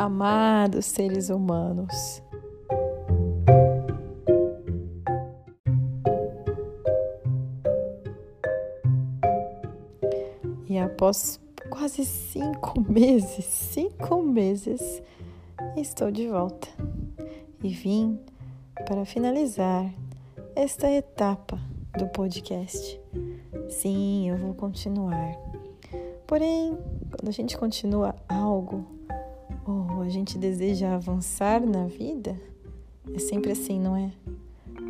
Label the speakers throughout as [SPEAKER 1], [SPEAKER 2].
[SPEAKER 1] amados seres humanos. E após quase cinco meses, cinco meses, estou de volta e vim para finalizar esta etapa do podcast. Sim, eu vou continuar. Porém, quando a gente continua algo gente deseja avançar na vida, é sempre assim, não é?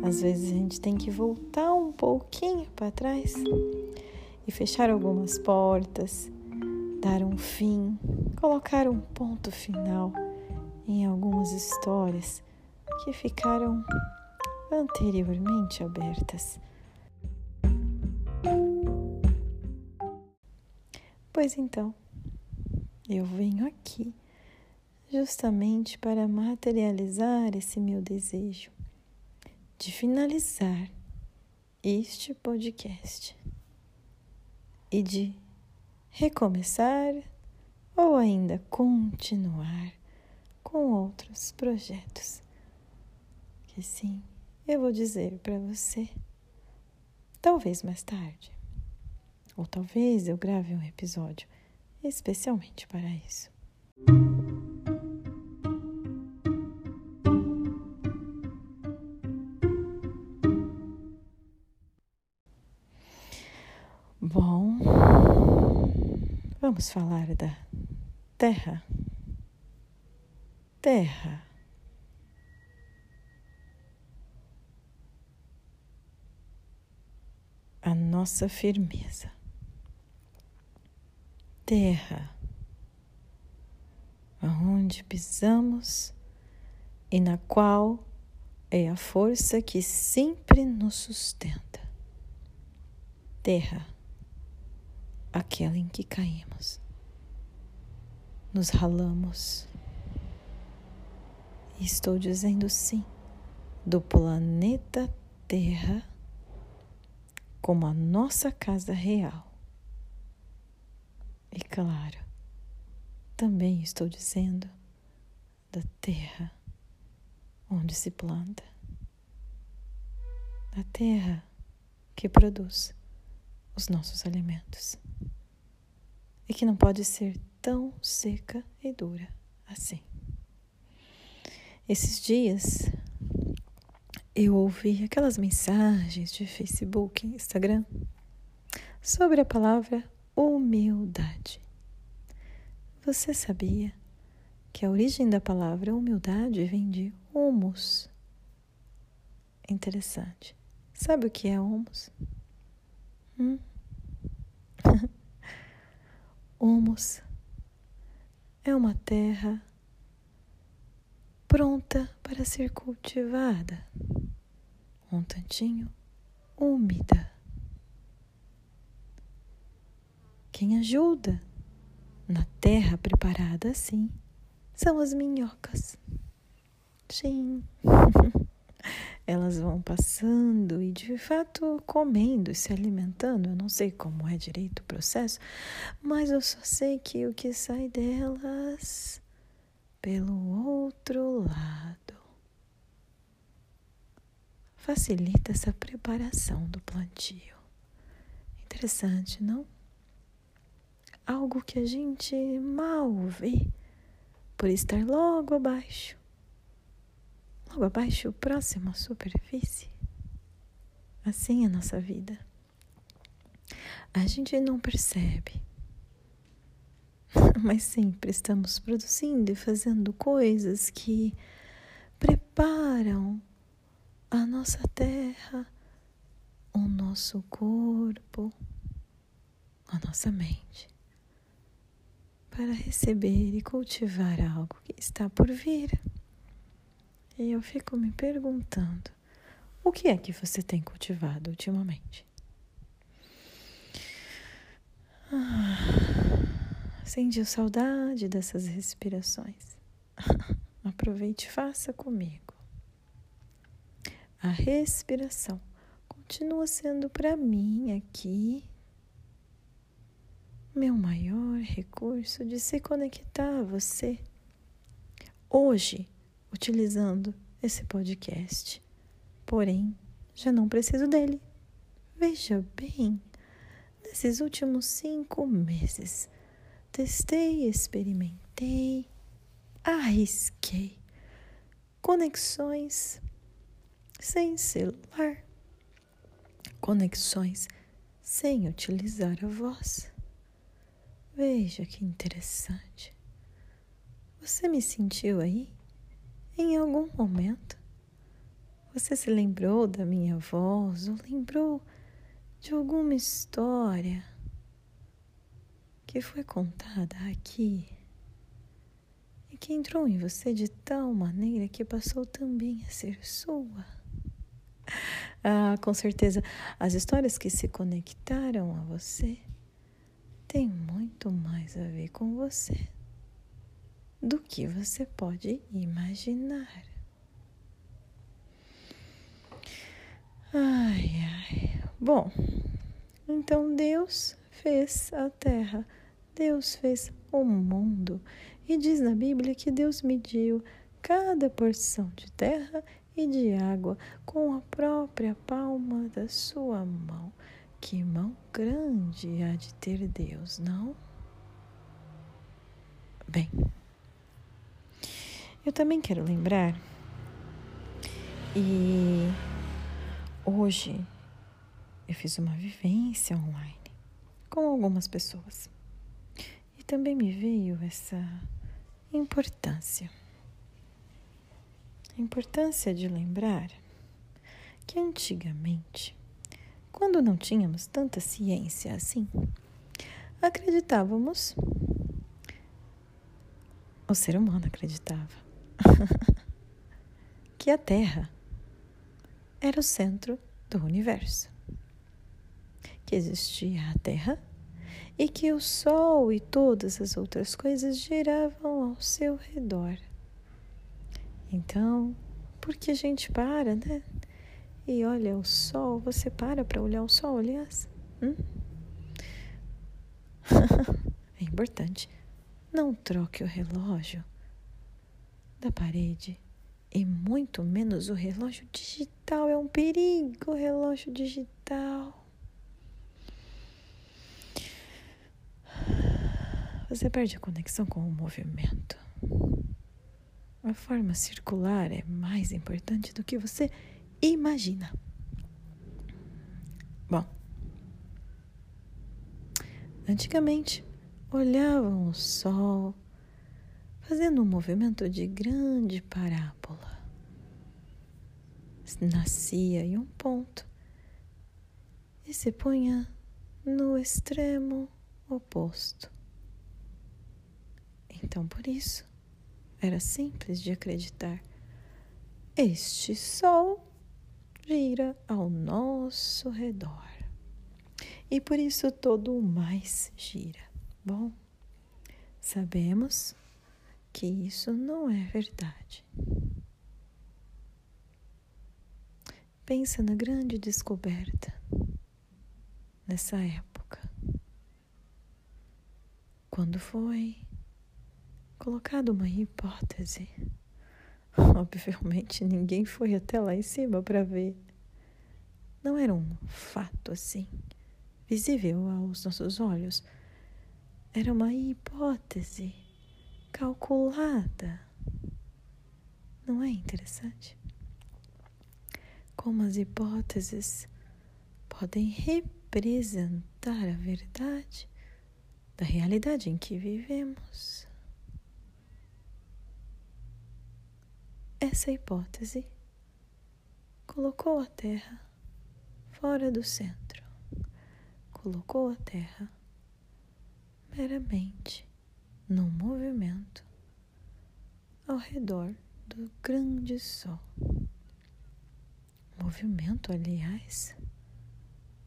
[SPEAKER 1] Às vezes a gente tem que voltar um pouquinho para trás e fechar algumas portas, dar um fim, colocar um ponto final em algumas histórias que ficaram anteriormente abertas. Pois então, eu venho aqui justamente para materializar esse meu desejo de finalizar este podcast e de recomeçar ou ainda continuar com outros projetos. Que sim, eu vou dizer para você, talvez mais tarde, ou talvez eu grave um episódio especialmente para isso. Vamos falar da Terra. Terra. A nossa firmeza. Terra, aonde pisamos e na qual é a força que sempre nos sustenta. Terra aquela em que caímos. Nos ralamos. Estou dizendo sim, do planeta Terra como a nossa casa real. E claro, também estou dizendo da terra onde se planta, da terra que produz os nossos alimentos e que não pode ser tão seca e dura assim. Esses dias eu ouvi aquelas mensagens de Facebook, Instagram sobre a palavra humildade. Você sabia que a origem da palavra humildade vem de humus? Interessante. Sabe o que é humus? Hum? Humus é uma terra pronta para ser cultivada, um tantinho úmida. Quem ajuda na terra preparada assim são as minhocas. Sim. elas vão passando e de fato comendo e se alimentando. Eu não sei como é direito o processo, mas eu só sei que o que sai delas pelo outro lado facilita essa preparação do plantio. Interessante, não? Algo que a gente mal vê por estar logo abaixo logo abaixo, próximo à superfície. Assim é a nossa vida. A gente não percebe, mas sempre estamos produzindo e fazendo coisas que preparam a nossa terra, o nosso corpo, a nossa mente para receber e cultivar algo que está por vir. E eu fico me perguntando: o que é que você tem cultivado ultimamente? Ah, sentiu saudade dessas respirações? Aproveite e faça comigo. A respiração continua sendo para mim aqui meu maior recurso de se conectar a você hoje utilizando esse podcast. Porém, já não preciso dele. Veja bem, nesses últimos cinco meses, testei, experimentei, arrisquei conexões sem celular, conexões sem utilizar a voz. Veja que interessante. Você me sentiu aí? Em algum momento? Você se lembrou da minha voz ou lembrou de alguma história que foi contada aqui e que entrou em você de tal maneira que passou também a ser sua? Ah, com certeza, as histórias que se conectaram a você têm muito mais a ver com você do que você pode imaginar. Ai, ai. Bom, então Deus fez a terra, Deus fez o mundo. E diz na Bíblia que Deus mediu cada porção de terra e de água com a própria palma da sua mão. Que mão grande há de ter Deus, não? Bem, eu também quero lembrar, e hoje eu fiz uma vivência online com algumas pessoas. E também me veio essa importância. A importância de lembrar que antigamente, quando não tínhamos tanta ciência assim, acreditávamos, o ser humano acreditava, que a Terra era o centro do universo, que existia a Terra e que o Sol e todas as outras coisas giravam ao seu redor. Então, por que a gente para, né? E olha o sol, você para para olhar o sol, aliás? Hum? é importante. Não troque o relógio da parede e muito menos o relógio digital. É um perigo o relógio digital. Você perde a conexão com o movimento. A forma circular é mais importante do que você imagina. Bom, antigamente olhavam o sol fazendo um movimento de grande parábola. Nascia em um ponto e se punha no extremo oposto. Então, por isso, era simples de acreditar. Este sol gira ao nosso redor. E por isso todo o mais gira. Bom, sabemos que isso não é verdade. Pensa na grande descoberta nessa época. Quando foi colocado uma hipótese. Obviamente ninguém foi até lá em cima para ver. Não era um fato assim, visível aos nossos olhos. Era uma hipótese calculada. Não é interessante? Como as hipóteses podem representar a verdade da realidade em que vivemos. Essa hipótese colocou a Terra fora do centro, colocou a Terra meramente num movimento ao redor do grande Sol. Movimento, aliás,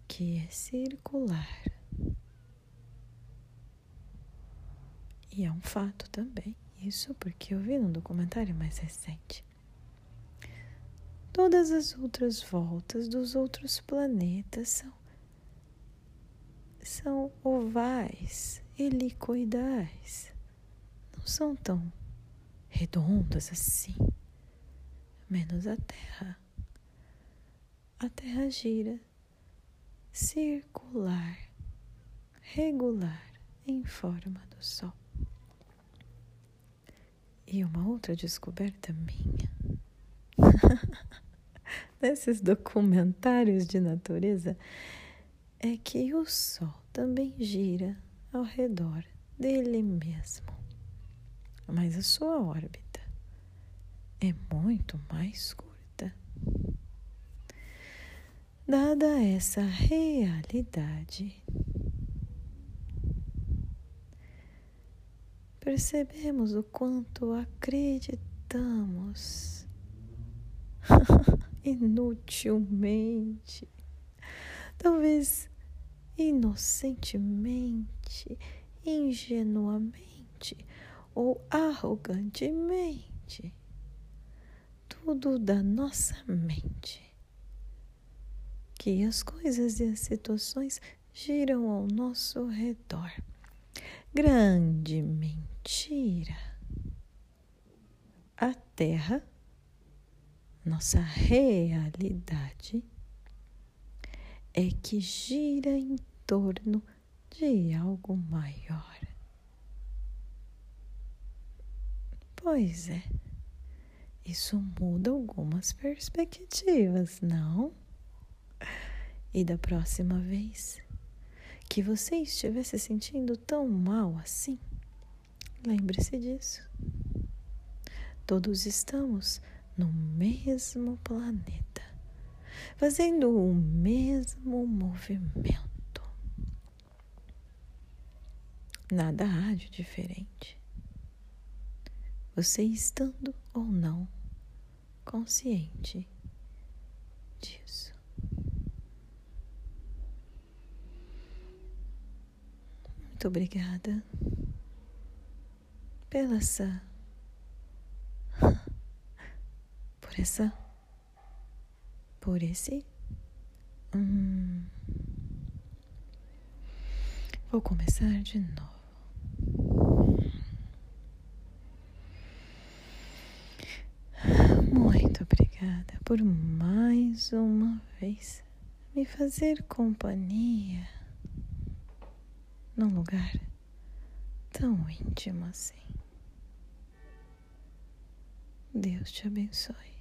[SPEAKER 1] que é circular. E é um fato também isso porque eu vi num documentário mais recente. Todas as outras voltas dos outros planetas são, são ovais, helicoidais. Não são tão redondas assim, menos a Terra. A Terra gira circular, regular em forma do Sol. E uma outra descoberta minha. Nesses documentários de natureza é que o Sol também gira ao redor dele mesmo. Mas a sua órbita é muito mais curta. Dada essa realidade, percebemos o quanto acreditamos inutilmente, talvez inocentemente, ingenuamente ou arrogantemente. Tudo da nossa mente. Que as coisas e as situações giram ao nosso redor. Grande mentira. A Terra, nossa realidade, é que gira em torno de algo maior. Pois é, isso muda algumas perspectivas, não? E da próxima vez que você estiver se sentindo tão mal assim, lembre-se disso. Todos estamos no mesmo planeta, fazendo o mesmo movimento. Nada há de diferente. Você estando ou não consciente disso. Muito obrigada pela essa por essa por esse hum, vou começar de novo muito obrigada por mais uma vez me fazer companhia num lugar tão íntimo assim Deus te abençoe.